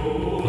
Oh.